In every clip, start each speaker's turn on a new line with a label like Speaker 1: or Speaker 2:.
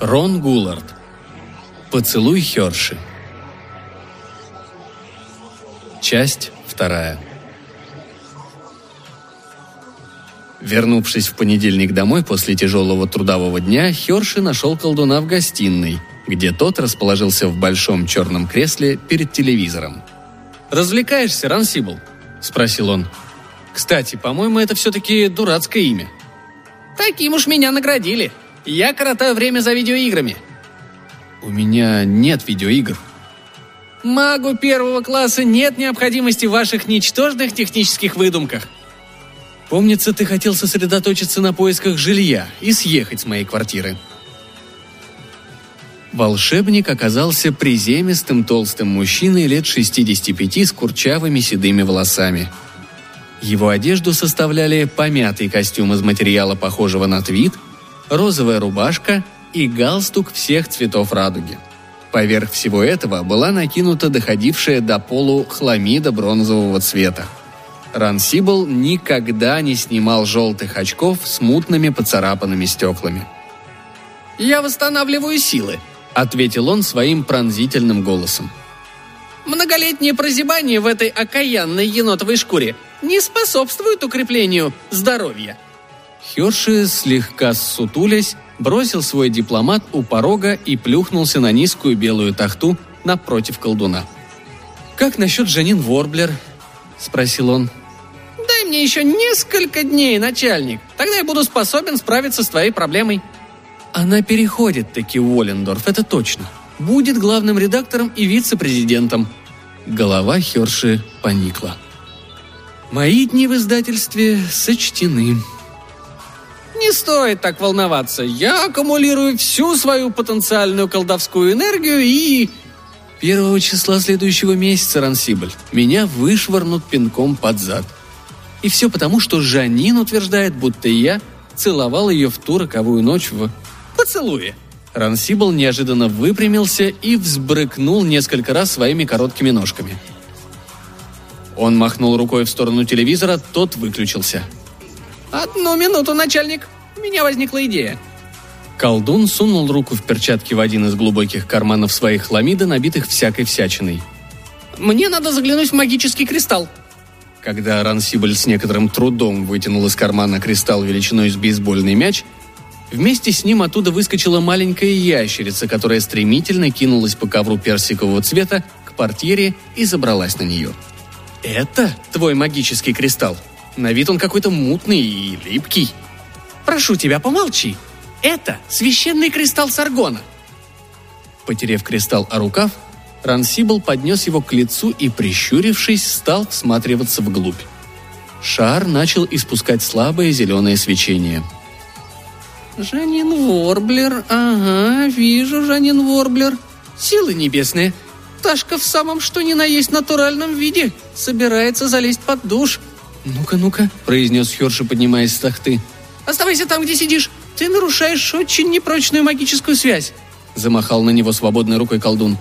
Speaker 1: Рон Гуллард. Поцелуй Херши. Часть вторая. Вернувшись в понедельник домой после тяжелого трудового дня, Херши нашел колдуна в гостиной, где тот расположился в большом черном кресле перед телевизором. «Развлекаешься, Рансибл?» – спросил он. «Кстати, по-моему, это все-таки дурацкое имя».
Speaker 2: «Таким уж меня наградили. Я коротаю время за видеоиграми».
Speaker 1: «У меня нет видеоигр»,
Speaker 2: Магу первого класса нет необходимости в ваших ничтожных технических выдумках.
Speaker 1: Помнится, ты хотел сосредоточиться на поисках жилья и съехать с моей квартиры. Волшебник оказался приземистым толстым мужчиной лет 65 с курчавыми седыми волосами. Его одежду составляли помятый костюм из материала, похожего на твит, розовая рубашка и галстук всех цветов радуги. Поверх всего этого была накинута доходившая до полу хламида бронзового цвета – Рансибл никогда не снимал желтых очков с мутными поцарапанными стеклами.
Speaker 2: «Я восстанавливаю силы», — ответил он своим пронзительным голосом. «Многолетнее прозябание в этой окаянной енотовой шкуре не способствует укреплению здоровья».
Speaker 1: Херши, слегка ссутулясь, бросил свой дипломат у порога и плюхнулся на низкую белую тахту напротив колдуна. «Как насчет Жанин Ворблер?» – спросил он.
Speaker 2: Дай мне еще несколько дней, начальник. Тогда я буду способен справиться с твоей проблемой».
Speaker 1: Она переходит таки в Уоллендорф, это точно. Будет главным редактором и вице-президентом. Голова Херши поникла. Мои дни в издательстве сочтены.
Speaker 2: Не стоит так волноваться. Я аккумулирую всю свою потенциальную колдовскую энергию и...
Speaker 1: Первого числа следующего месяца, Рансибль, меня вышвырнут пинком под зад – и все потому, что Жанин утверждает, будто я целовал ее в ту роковую ночь в поцелуе. Рансибл неожиданно выпрямился и взбрыкнул несколько раз своими короткими ножками. Он махнул рукой в сторону телевизора, тот выключился.
Speaker 2: «Одну минуту, начальник. У меня возникла идея».
Speaker 1: Колдун сунул руку в перчатки в один из глубоких карманов своих хламида, набитых всякой всячиной.
Speaker 2: «Мне надо заглянуть в магический кристалл»,
Speaker 1: когда Рансибль с некоторым трудом вытянул из кармана кристалл величиной с бейсбольный мяч, вместе с ним оттуда выскочила маленькая ящерица, которая стремительно кинулась по ковру персикового цвета к портьере и забралась на нее. «Это твой магический кристалл? На вид он какой-то мутный и липкий».
Speaker 2: «Прошу тебя, помолчи. Это священный кристалл Саргона».
Speaker 1: Потерев кристалл о рукав, Рансибл поднес его к лицу и, прищурившись, стал всматриваться вглубь. Шар начал испускать слабое зеленое свечение.
Speaker 2: «Жанин Ворблер, ага, вижу, Жанин Ворблер. Силы небесные. Ташка в самом что ни на есть натуральном виде. Собирается залезть под душ».
Speaker 1: «Ну-ка, ну-ка», — произнес Херши, поднимаясь с тахты.
Speaker 2: «Оставайся там, где сидишь. Ты нарушаешь очень непрочную магическую связь», — замахал на него свободной рукой колдун.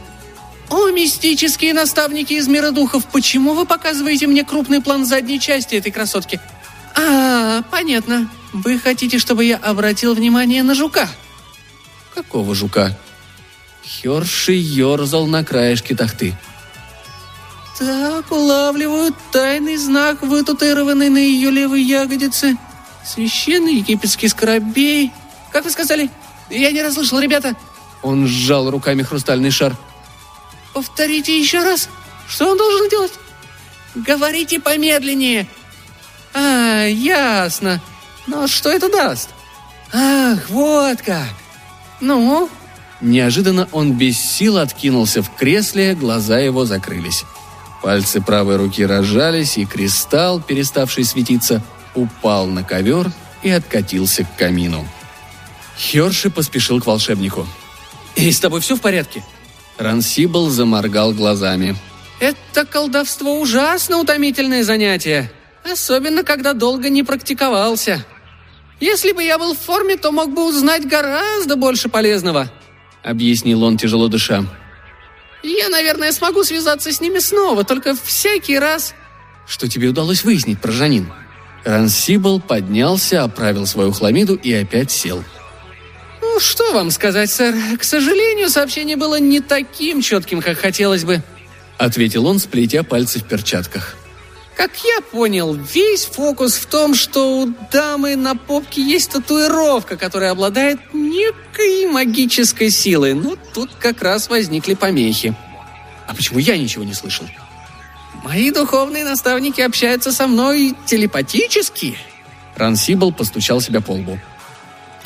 Speaker 2: «О, мистические наставники из мира духов, почему вы показываете мне крупный план задней части этой красотки?» «А, понятно. Вы хотите, чтобы я обратил внимание на жука?»
Speaker 1: «Какого жука?» Херши ерзал на краешке тахты.
Speaker 2: «Так, улавливаю тайный знак, вытатуированный на ее левой ягодице. Священный египетский скоробей. Как вы сказали? Я не расслышал, ребята!»
Speaker 1: Он сжал руками хрустальный шар –
Speaker 2: Повторите еще раз. Что он должен делать? Говорите помедленнее. А, ясно. Но что это даст? Ах, вот как. Ну?
Speaker 1: Неожиданно он без сил откинулся в кресле, глаза его закрылись. Пальцы правой руки разжались, и кристалл, переставший светиться, упал на ковер и откатился к камину. Херши поспешил к волшебнику. «И с тобой все в порядке?» Рансибл заморгал глазами.
Speaker 2: «Это колдовство ужасно утомительное занятие, особенно когда долго не практиковался. Если бы я был в форме, то мог бы узнать гораздо больше полезного», — объяснил он, тяжело дыша. «Я, наверное, смогу связаться с ними снова, только всякий раз...»
Speaker 1: «Что тебе удалось выяснить про Жанин?» Рансибл поднялся, оправил свою хламиду и опять сел.
Speaker 2: Ну, что вам сказать, сэр? К сожалению, сообщение было не таким четким, как хотелось бы.
Speaker 1: Ответил он, сплетя пальцы в перчатках.
Speaker 2: Как я понял, весь фокус в том, что у дамы на попке есть татуировка, которая обладает некой магической силой. Но тут как раз возникли помехи. А почему я ничего не слышал? Мои духовные наставники общаются со мной телепатически.
Speaker 1: Рансибл постучал себя по лбу.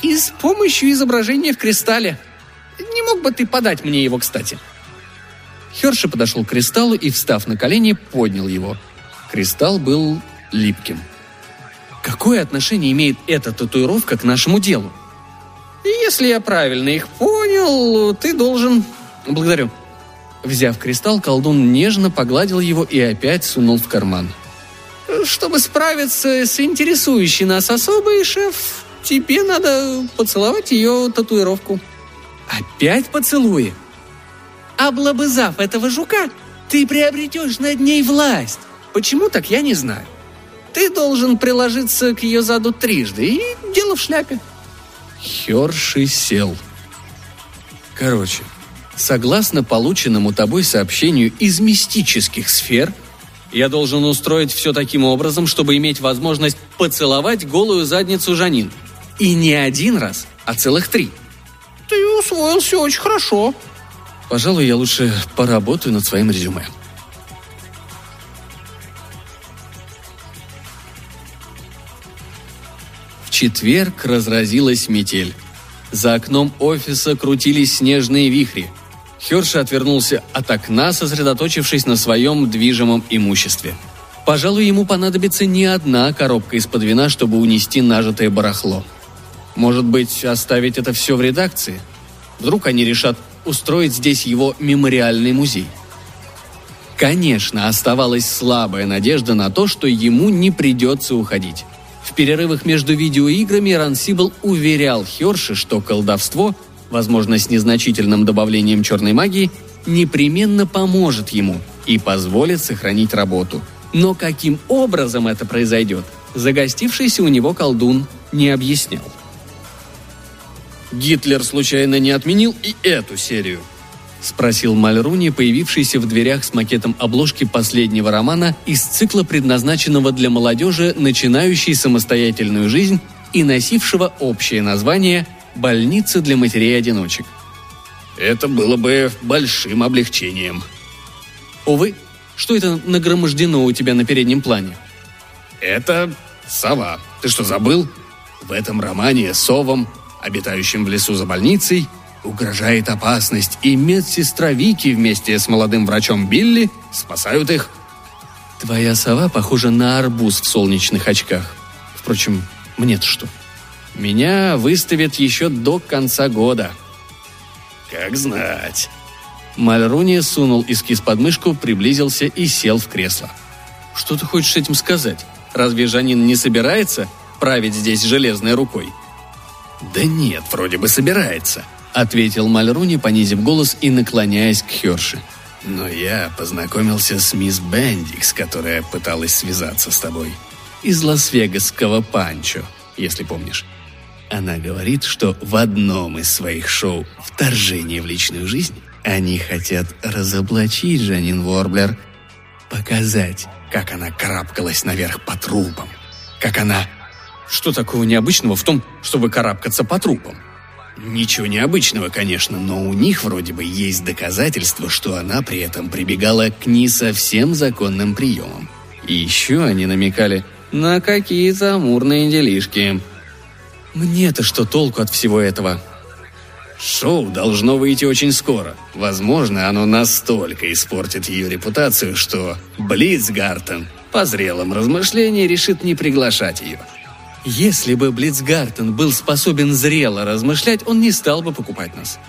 Speaker 2: И с помощью изображения в кристалле. Не мог бы ты подать мне его, кстати?
Speaker 1: Херши подошел к кристаллу и, встав на колени, поднял его – Кристалл был липким.
Speaker 2: Какое отношение имеет эта татуировка к нашему делу? Если я правильно их понял, ты должен... Благодарю.
Speaker 1: Взяв кристалл, колдун нежно погладил его и опять сунул в карман.
Speaker 2: Чтобы справиться с интересующей нас особой, шеф, тебе надо поцеловать ее татуировку.
Speaker 1: Опять поцелуи?
Speaker 2: Облобызав этого жука, ты приобретешь над ней власть. Почему так, я не знаю. Ты должен приложиться к ее заду трижды, и дело в шляпе».
Speaker 1: Херши сел. Короче, согласно полученному тобой сообщению из мистических сфер, я должен устроить все таким образом, чтобы иметь возможность поцеловать голую задницу Жанин. И не один раз, а целых три.
Speaker 2: Ты усвоился очень хорошо.
Speaker 1: Пожалуй, я лучше поработаю над своим резюме. Четверг разразилась метель. За окном офиса крутились снежные вихри. Херши отвернулся от окна, сосредоточившись на своем движимом имуществе. Пожалуй, ему понадобится не одна коробка из-под вина, чтобы унести нажитое барахло. Может быть, оставить это все в редакции? Вдруг они решат устроить здесь его мемориальный музей. Конечно, оставалась слабая надежда на то, что ему не придется уходить. В перерывах между видеоиграми Рансибл уверял Херши, что колдовство, возможно, с незначительным добавлением черной магии, непременно поможет ему и позволит сохранить работу. Но каким образом это произойдет, загостившийся у него колдун не объяснял. Гитлер случайно не отменил и эту серию –— спросил Мальруни, появившийся в дверях с макетом обложки последнего романа из цикла, предназначенного для молодежи, начинающей самостоятельную жизнь и носившего общее название «Больница для матерей-одиночек».
Speaker 3: Это было бы большим облегчением.
Speaker 1: Увы, что это нагромождено у тебя на переднем плане?
Speaker 3: Это сова. Ты что, забыл? В этом романе совам, обитающим в лесу за больницей, угрожает опасность, и медсестра Вики вместе с молодым врачом Билли спасают их.
Speaker 1: Твоя сова похожа на арбуз в солнечных очках. Впрочем, мне-то что? Меня выставят еще до конца года.
Speaker 3: Как знать.
Speaker 1: Мальруни сунул эскиз под мышку, приблизился и сел в кресло. Что ты хочешь этим сказать? Разве Жанин не собирается править здесь железной рукой?
Speaker 3: Да нет, вроде бы собирается –— ответил Мальруни, понизив голос и наклоняясь к Херши. «Но я познакомился с мисс Бендикс, которая пыталась связаться с тобой. Из Лас-Вегасского Панчо, если помнишь. Она говорит, что в одном из своих шоу «Вторжение в личную жизнь» они хотят разоблачить Жанин Ворблер, показать, как она карабкалась наверх по трупам, как она...
Speaker 1: Что такого необычного в том, чтобы карабкаться по трупам?
Speaker 3: Ничего необычного, конечно, но у них вроде бы есть доказательства, что она при этом прибегала к не совсем законным приемам.
Speaker 1: И еще они намекали на какие-то амурные делишки. Мне-то что толку от всего этого?
Speaker 3: Шоу должно выйти очень скоро. Возможно, оно настолько испортит ее репутацию, что Блицгартен по зрелом размышлении решит не приглашать ее –
Speaker 1: если бы Блицгартен был способен зрело размышлять, он не стал бы покупать нас.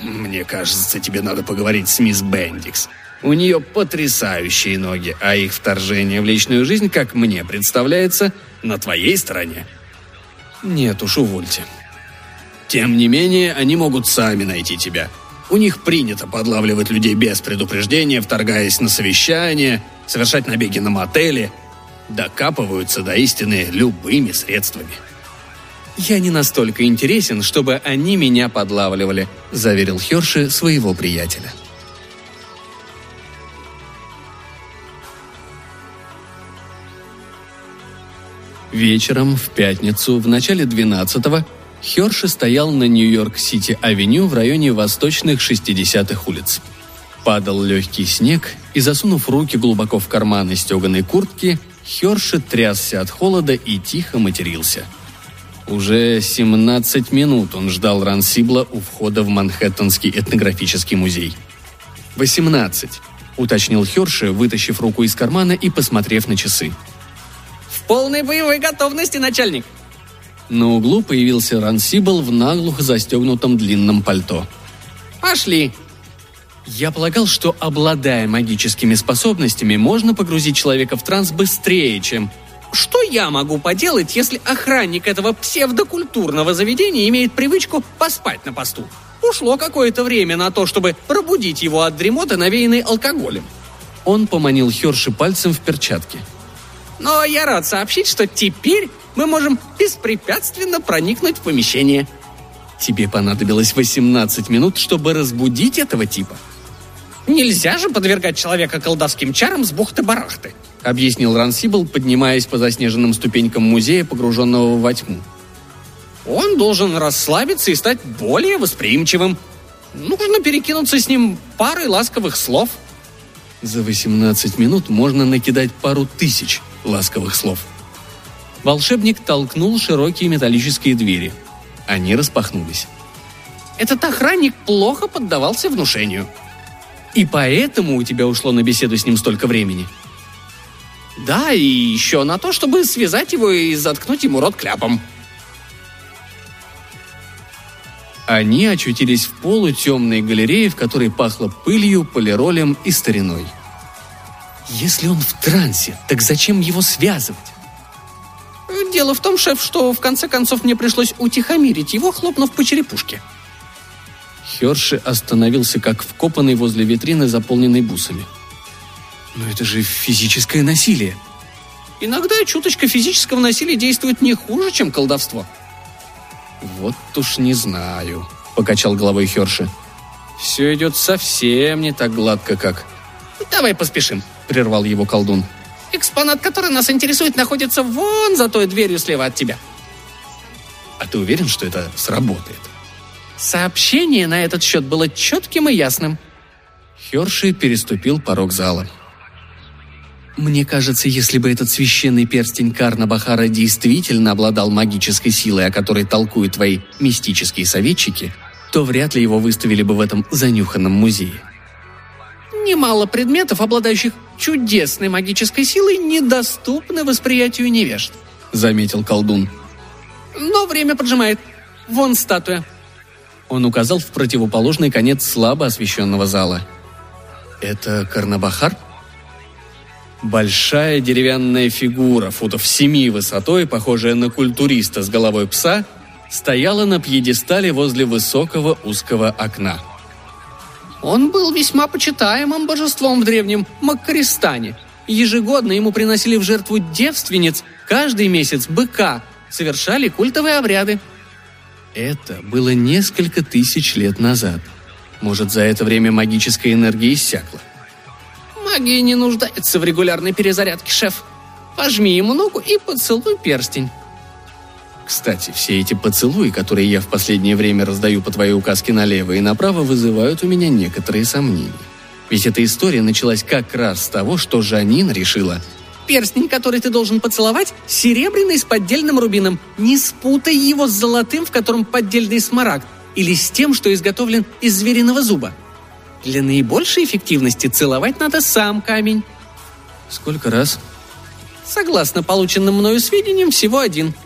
Speaker 3: Мне кажется, тебе надо поговорить с мисс Бендикс. У нее потрясающие ноги, а их вторжение в личную жизнь, как мне представляется, на твоей стороне.
Speaker 1: Нет уж, увольте.
Speaker 3: Тем не менее, они могут сами найти тебя. У них принято подлавливать людей без предупреждения, вторгаясь на совещания, совершать набеги на мотели – докапываются до истины любыми средствами.
Speaker 1: «Я не настолько интересен, чтобы они меня подлавливали», – заверил Херши своего приятеля. Вечером, в пятницу, в начале 12-го, Херши стоял на Нью-Йорк-Сити-авеню в районе восточных 60-х улиц. Падал легкий снег, и, засунув руки глубоко в карманы стеганой куртки, Херши трясся от холода и тихо матерился. Уже 17 минут он ждал Рансибла у входа в Манхэттенский этнографический музей. «18», — уточнил Херши, вытащив руку из кармана и посмотрев на часы
Speaker 2: полной боевой готовности, начальник!»
Speaker 1: На углу появился Рансибл в наглухо застегнутом длинном пальто.
Speaker 2: «Пошли!»
Speaker 1: Я полагал, что, обладая магическими способностями, можно погрузить человека в транс быстрее, чем...
Speaker 2: Что я могу поделать, если охранник этого псевдокультурного заведения имеет привычку поспать на посту? Ушло какое-то время на то, чтобы пробудить его от дремоты, навеянной алкоголем.
Speaker 1: Он поманил Херши пальцем в перчатке –
Speaker 2: но я рад сообщить, что теперь мы можем беспрепятственно проникнуть в помещение.
Speaker 1: Тебе понадобилось 18 минут, чтобы разбудить этого типа.
Speaker 2: Нельзя же подвергать человека колдовским чарам с бухты-барахты,
Speaker 1: объяснил Рансибл, поднимаясь по заснеженным ступенькам музея, погруженного во тьму.
Speaker 2: Он должен расслабиться и стать более восприимчивым. Нужно перекинуться с ним парой ласковых слов.
Speaker 1: За 18 минут можно накидать пару тысяч – ласковых слов. Волшебник толкнул широкие металлические двери. Они распахнулись.
Speaker 2: «Этот охранник плохо поддавался внушению».
Speaker 1: «И поэтому у тебя ушло на беседу с ним столько времени?»
Speaker 2: «Да, и еще на то, чтобы связать его и заткнуть ему рот кляпом»,
Speaker 1: Они очутились в полутемной галерее, в которой пахло пылью, полиролем и стариной. Если он в трансе, так зачем его связывать?
Speaker 2: Дело в том, шеф, что в конце концов мне пришлось утихомирить его, хлопнув по черепушке.
Speaker 1: Херши остановился как вкопанный возле витрины, заполненной бусами. Но это же физическое насилие.
Speaker 2: Иногда чуточка физического насилия действует не хуже, чем колдовство.
Speaker 1: Вот уж не знаю, покачал головой Херши. Все идет совсем не так гладко, как...
Speaker 2: Давай поспешим.
Speaker 1: — прервал его колдун.
Speaker 2: «Экспонат, который нас интересует, находится вон за той дверью слева от тебя».
Speaker 1: «А ты уверен, что это сработает?»
Speaker 2: Сообщение на этот счет было четким и ясным.
Speaker 1: Херши переступил порог зала. Мне кажется, если бы этот священный перстень Карна Бахара действительно обладал магической силой, о которой толкуют твои мистические советчики, то вряд ли его выставили бы в этом занюханном музее.
Speaker 2: Немало предметов, обладающих чудесной магической силой недоступны восприятию невежд», —
Speaker 1: заметил колдун.
Speaker 2: «Но время поджимает. Вон статуя».
Speaker 1: Он указал в противоположный конец слабо освещенного зала. «Это Карнабахар?» Большая деревянная фигура, футов семи высотой, похожая на культуриста с головой пса, стояла на пьедестале возле высокого узкого окна –
Speaker 2: он был весьма почитаемым божеством в древнем Маккаристане. Ежегодно ему приносили в жертву девственниц, каждый месяц быка, совершали культовые обряды.
Speaker 1: Это было несколько тысяч лет назад. Может, за это время магическая энергия иссякла?
Speaker 2: Магия не нуждается в регулярной перезарядке, шеф. Пожми ему ногу и поцелуй перстень.
Speaker 1: Кстати, все эти поцелуи, которые я в последнее время раздаю по твоей указке налево и направо, вызывают у меня некоторые сомнения. Ведь эта история началась как раз с того, что Жанин решила.
Speaker 2: Перстень, который ты должен поцеловать, серебряный с поддельным рубином. Не спутай его с золотым, в котором поддельный смарагд, или с тем, что изготовлен из звериного зуба. Для наибольшей эффективности целовать надо сам камень.
Speaker 1: Сколько раз?
Speaker 2: Согласно полученным мною сведениям, всего один –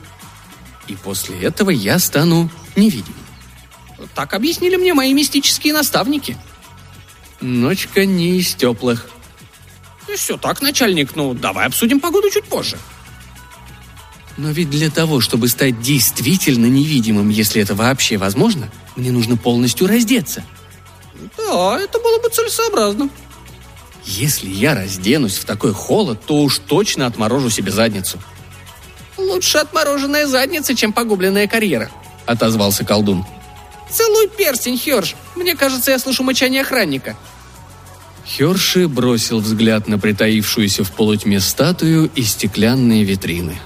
Speaker 1: и после этого я стану невидимым.
Speaker 2: Так объяснили мне мои мистические наставники.
Speaker 1: Ночка не из теплых.
Speaker 2: Все так, начальник, ну давай обсудим погоду чуть позже.
Speaker 1: Но ведь для того, чтобы стать действительно невидимым, если это вообще возможно, мне нужно полностью раздеться.
Speaker 2: Да, это было бы целесообразно.
Speaker 1: Если я разденусь в такой холод, то уж точно отморожу себе задницу.
Speaker 2: «Лучше отмороженная задница, чем погубленная карьера», — отозвался колдун. «Целуй перстень, Херш. Мне кажется, я слышу мычание охранника».
Speaker 1: Херши бросил взгляд на притаившуюся в полутьме статую и стеклянные витрины.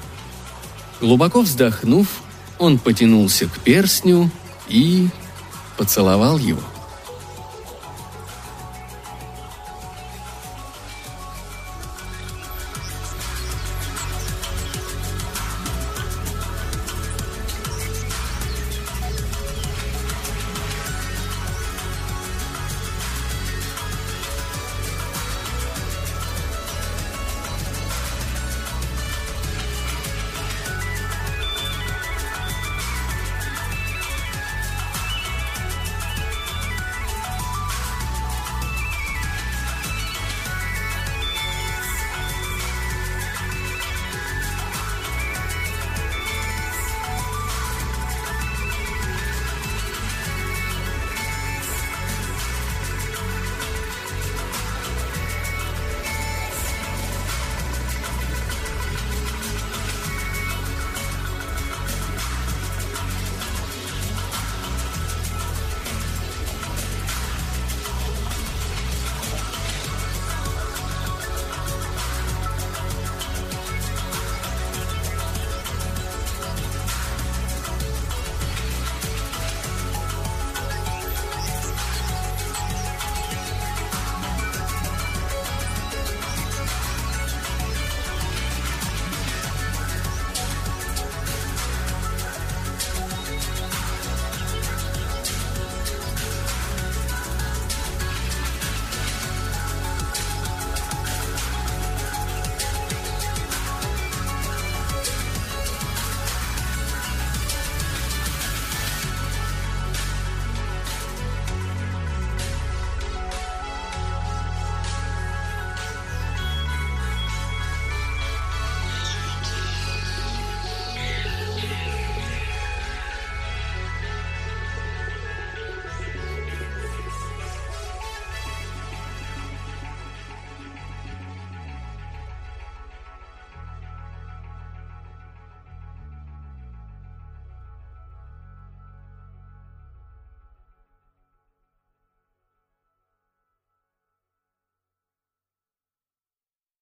Speaker 1: Глубоко вздохнув, он потянулся к перстню и поцеловал его.